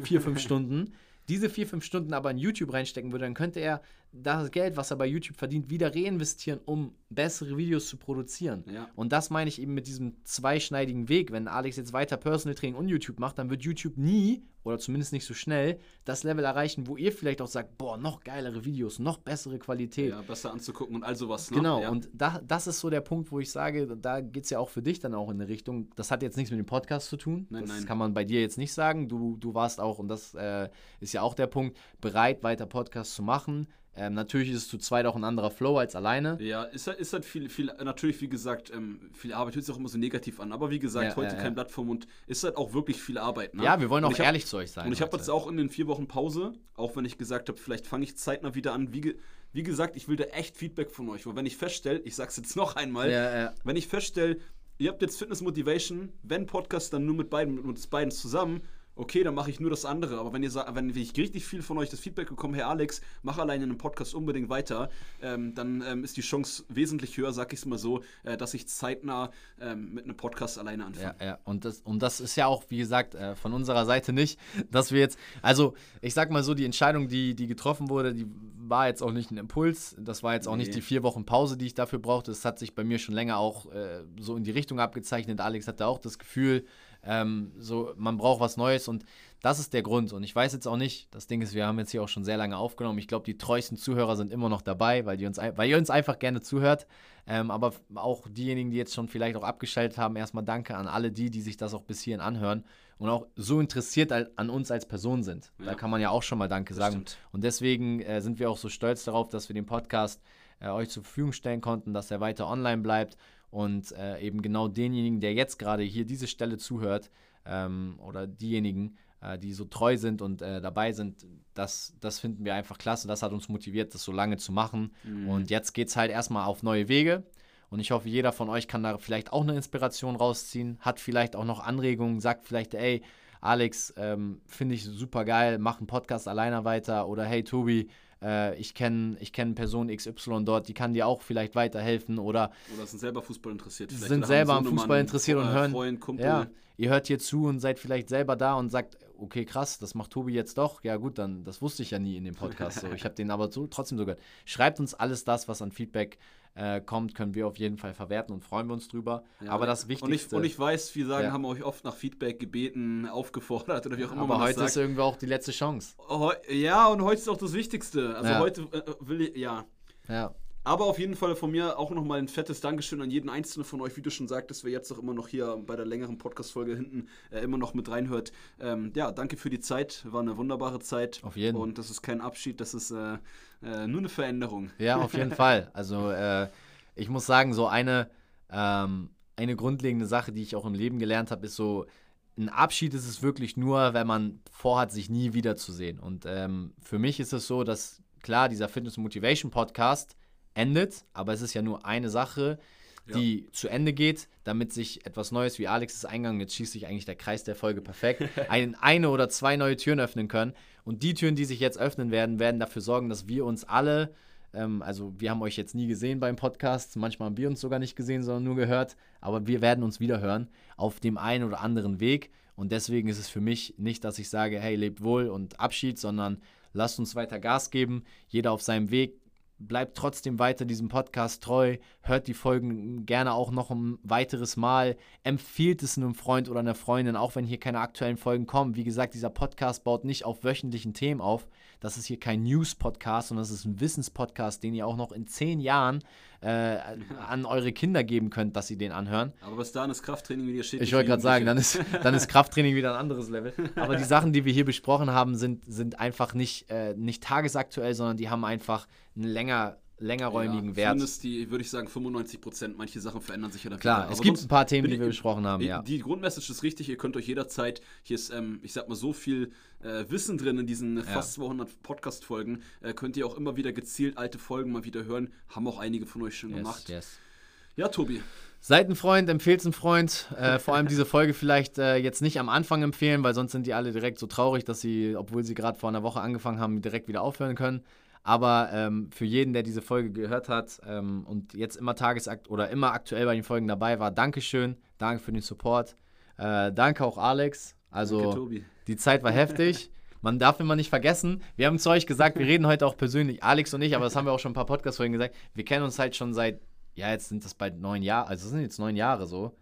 vier, fünf Stunden, diese vier, fünf Stunden aber in YouTube reinstecken würde, dann könnte er das Geld, was er bei YouTube verdient, wieder reinvestieren, um bessere Videos zu produzieren. Ja. Und das meine ich eben mit diesem zweischneidigen Weg. Wenn Alex jetzt weiter Personal Training und YouTube macht, dann wird YouTube nie, oder zumindest nicht so schnell, das Level erreichen, wo ihr vielleicht auch sagt, boah, noch geilere Videos, noch bessere Qualität. Ja, besser anzugucken und all sowas. Ne? Genau, ja. und da, das ist so der Punkt, wo ich sage, da geht es ja auch für dich dann auch in eine Richtung. Das hat jetzt nichts mit dem Podcast zu tun. Nein, das nein. kann man bei dir jetzt nicht sagen. Du, du warst auch, und das äh, ist ja auch der Punkt, bereit, weiter Podcasts zu machen. Ähm, natürlich ist es zu zweit auch ein anderer Flow als alleine. Ja, ist halt, ist halt viel, viel, natürlich, wie gesagt, ähm, viel Arbeit hört sich auch immer so negativ an, aber wie gesagt, Ja, heute ja, ja. kein Blatt vom Mund, ist halt auch wirklich viel Arbeit. Ne? Ja, wir wollen auch ich hab- ehrlich zu euch sein. Und ich habe jetzt auch in den vier Wochen Pause, auch wenn ich gesagt habe, vielleicht fange ich zeitnah wieder an. Wie, ge wie gesagt, ich will da echt Feedback von euch. Weil wenn ich feststelle, ich sag's jetzt noch einmal, Ja, ja. wenn ich feststelle, ihr habt jetzt Fitness Motivation, wenn Podcast dann nur mit beiden, mit uns beiden zusammen, okay, dann mache ich nur das andere. Aber wenn ihr sagt, wenn ich richtig viel von euch das Feedback bekomme, Herr Alex, mach alleine einen Podcast unbedingt weiter, ähm, dann ähm, ist die Chance wesentlich höher, sag ich es mal so, äh, dass ich zeitnah ähm, mit einem Podcast alleine anfange. Ja, ja. Und das, und das ist ja auch, wie gesagt, äh, von unserer Seite nicht, dass wir jetzt, also ich sag mal so, die Entscheidung, die, die getroffen wurde, die war jetzt auch nicht ein Impuls. Das war jetzt auch nicht Nee. die vier Wochen Pause, die ich dafür brauchte. Das hat sich bei mir schon länger auch äh, so in die Richtung abgezeichnet. Alex hatte auch das Gefühl, ähm, so, man braucht was Neues und das ist der Grund. Und ich weiß jetzt auch nicht, das Ding ist, wir haben jetzt hier auch schon sehr lange aufgenommen. Ich glaube, die treuesten Zuhörer sind immer noch dabei, weil, die uns, weil ihr uns einfach gerne zuhört. Ähm, aber auch diejenigen, die jetzt schon vielleicht auch abgeschaltet haben, erstmal danke an alle die, die sich das auch bis hierhin anhören und auch so interessiert an uns als Person sind. Da Ja. kann man ja auch schon mal Danke Das sagen. stimmt. Und deswegen äh, sind wir auch so stolz darauf, dass wir den Podcast äh, euch zur Verfügung stellen konnten, dass er weiter online bleibt und äh, eben genau denjenigen, der jetzt gerade hier diese Stelle zuhört ähm, oder diejenigen, äh, die so treu sind und äh, dabei sind, das, das finden wir einfach klasse. Das hat uns motiviert, das so lange zu machen. Mhm. Und jetzt geht es halt erstmal auf neue Wege. Und ich hoffe, jeder von euch kann da vielleicht auch eine Inspiration rausziehen, hat vielleicht auch noch Anregungen, sagt vielleicht, ey, Alex, ähm, finde ich super geil, mach einen Podcast alleine weiter. Oder hey, Tobi, äh, ich kenne ich kenn Person XY dort, die kann dir auch vielleicht weiterhelfen. Oder Oder sind selber Fußball interessiert. vielleicht. sind Oder selber am Fußball interessiert und äh, hören. Freund, Kumpel. Ja, ihr hört hier zu und seid vielleicht selber da und sagt, okay, krass, das macht Tobi jetzt doch. Ja, gut, dann, das wusste ich ja nie in dem Podcast. So. Ich habe den aber so, trotzdem so gehört. Schreibt uns alles das, was an Feedback äh, kommt, können wir auf jeden Fall verwerten und freuen wir uns drüber. Ja, aber das Und Wichtigste. ich, und ich weiß, wir sagen, Ja. haben euch oft nach Feedback gebeten, aufgefordert oder wie auch immer aber heute ist irgendwie auch die letzte Chance. Heu- Ja, und heute ist auch das Wichtigste. Also heute äh, will ich, ja. Ja. Aber auf jeden Fall von mir auch nochmal ein fettes Dankeschön an jeden einzelnen von euch, wie du schon sagtest, wer jetzt auch immer noch hier bei der längeren Podcast-Folge hinten äh, immer noch mit reinhört. Ähm, ja, danke für die Zeit, war eine wunderbare Zeit. Auf jeden. Und das ist kein Abschied, das ist äh, äh, nur eine Veränderung. Ja, auf jeden Fall. Also äh, ich muss sagen, so eine, ähm, eine grundlegende Sache, die ich auch im Leben gelernt habe, ist so, ein Abschied ist es wirklich nur, wenn man vorhat, sich nie wiederzusehen. Und ähm, für mich ist es so, dass klar, dieser Fitness Motivation Podcast endet, aber es ist ja nur eine Sache, die zu Ende geht, damit sich etwas Neues, wie Alex ist Eingang, jetzt schießt sich eigentlich der Kreis der Folge perfekt, ein, eine oder zwei neue Türen öffnen können. Und die Türen, die sich jetzt öffnen werden, werden dafür sorgen, dass wir uns alle, ähm, also wir haben euch jetzt nie gesehen beim Podcast, manchmal haben wir uns sogar nicht gesehen, sondern nur gehört, aber wir werden uns wieder hören auf dem einen oder anderen Weg. Und deswegen ist es für mich nicht, dass ich sage, hey, lebt wohl und Abschied, sondern lasst uns weiter Gas geben, jeder auf seinem Weg, bleibt trotzdem weiter diesem Podcast treu, hört die Folgen gerne auch noch ein weiteres Mal, empfiehlt es einem Freund oder einer Freundin, auch wenn hier keine aktuellen Folgen kommen. Wie gesagt, dieser Podcast baut nicht auf wöchentlichen Themen auf. Das ist hier kein News-Podcast, sondern das ist ein Wissenspodcast, den ihr auch noch in zehn Jahren äh, an eure Kinder geben könnt, dass sie den anhören. Aber bis dahin ist Krafttraining wieder steht. Ich wollte gerade sagen, dann ist, dann ist Krafttraining wieder ein anderes Level. Aber die Sachen, die wir hier besprochen haben, sind, sind einfach nicht, äh, nicht tagesaktuell, sondern die haben einfach einen länger, längerräumigen ja, Wert. Zumindest die, würde ich sagen, 95 Prozent. Manche Sachen verändern sich ja dann Klar, wieder. es Aber gibt ein paar Themen, die wir besprochen haben, Die- ja. Die Grundmessage ist richtig, ihr könnt euch jederzeit, hier ist, ähm, ich sag mal, so viel äh, Wissen drin in diesen fast 200 Podcast-Folgen, äh, könnt ihr auch immer wieder gezielt alte Folgen mal wieder hören. Haben auch einige von euch schon gemacht. yes. Ja, Tobi. Seid ein Freund, empfehlt ein Freund. Äh, vor allem diese Folge vielleicht äh, jetzt nicht am Anfang empfehlen, weil sonst sind die alle direkt so traurig, dass sie, obwohl sie gerade vor einer Woche angefangen haben, direkt wieder aufhören können. Aber ähm, für jeden, der diese Folge gehört hat ähm, und jetzt immer tagesakt oder immer aktuell bei den Folgen dabei war, Dankeschön. Danke für den Support. Äh, danke auch Alex. Also Danke, Tobi. die Zeit war heftig. man darf immer nicht vergessen, wir haben zu euch gesagt, wir reden heute auch persönlich, Alex und ich, aber das haben wir auch schon ein paar Podcast-Folgen gesagt, wir kennen uns halt schon seit, ja, jetzt sind das bald neun Jahre, also das sind jetzt neun Jahre so.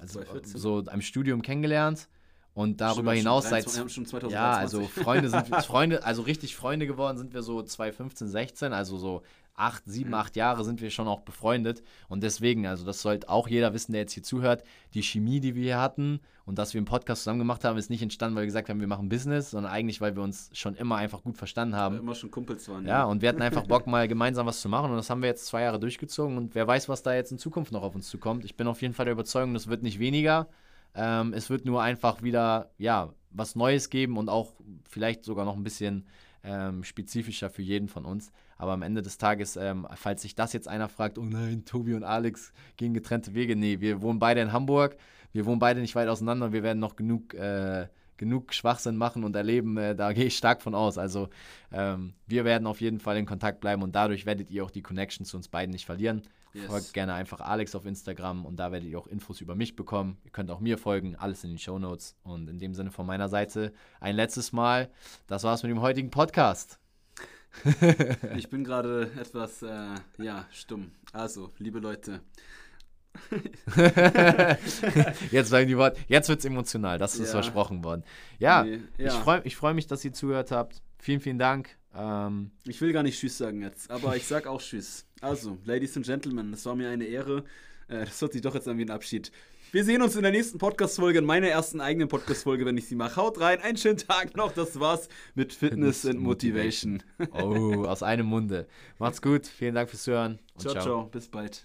Also 2014. so im Studium kennengelernt und darüber Stimmt, hinaus seit 23, wir haben schon 2023. ja, also Freunde sind wir, Freunde, also richtig Freunde geworden sind wir so 2015, 16, also so acht, sieben, acht Jahre sind wir schon auch befreundet. Und deswegen, also das sollte auch jeder wissen, der jetzt hier zuhört, die Chemie, die wir hier hatten und dass wir einen Podcast zusammen gemacht haben, ist nicht entstanden, weil wir gesagt haben, wir machen Business, sondern eigentlich, weil wir uns schon immer einfach gut verstanden haben. immer schon Kumpels waren. Ja, und wir hatten einfach Bock, mal gemeinsam was zu machen. Und das haben wir jetzt zwei Jahre durchgezogen. Und wer weiß, was da jetzt in Zukunft noch auf uns zukommt. Ich bin auf jeden Fall der Überzeugung, das wird nicht weniger. Ähm, es wird nur einfach wieder, ja, was Neues geben und auch vielleicht sogar noch ein bisschen ähm, spezifischer für jeden von uns. Aber am Ende des Tages, ähm, falls sich das jetzt einer fragt, oh nein, Tobi und Alex gehen getrennte Wege. Nee, wir wohnen beide in Hamburg. Wir wohnen beide nicht weit auseinander. Wir werden noch genug, äh, genug Schwachsinn machen und erleben. Äh, da gehe ich stark von aus. Also ähm, wir werden auf jeden Fall in Kontakt bleiben und dadurch werdet ihr auch die Connection zu uns beiden nicht verlieren. Yes. Folgt gerne einfach Alex auf Instagram und da werdet ihr auch Infos über mich bekommen. Ihr könnt auch mir folgen, alles in den Show Notes. Und in dem Sinne von meiner Seite ein letztes Mal. Das war's mit dem heutigen Podcast. Ich bin gerade etwas, äh, ja, stumm. Also, liebe Leute, jetzt sagen die Worte, jetzt wird's emotional, das ist Ja. versprochen worden. Ja, Nee, ich ja. freue ich freu mich, dass ihr zugehört habt. Vielen, vielen Dank. Ähm, ich will gar nicht Tschüss sagen jetzt, aber ich sag auch Tschüss. Also, Ladies and Gentlemen, es war mir eine Ehre. Äh, das hört sich doch jetzt an wie ein Abschied. Wir sehen uns in der nächsten Podcast-Folge, in meiner ersten eigenen Podcast-Folge, wenn ich sie mache. Haut rein, einen schönen Tag noch. Das war's mit Fitness, Fitness and Motivation. oh, aus einem Munde. Macht's gut, vielen Dank fürs Zuhören und ciao, ciao, bis bald.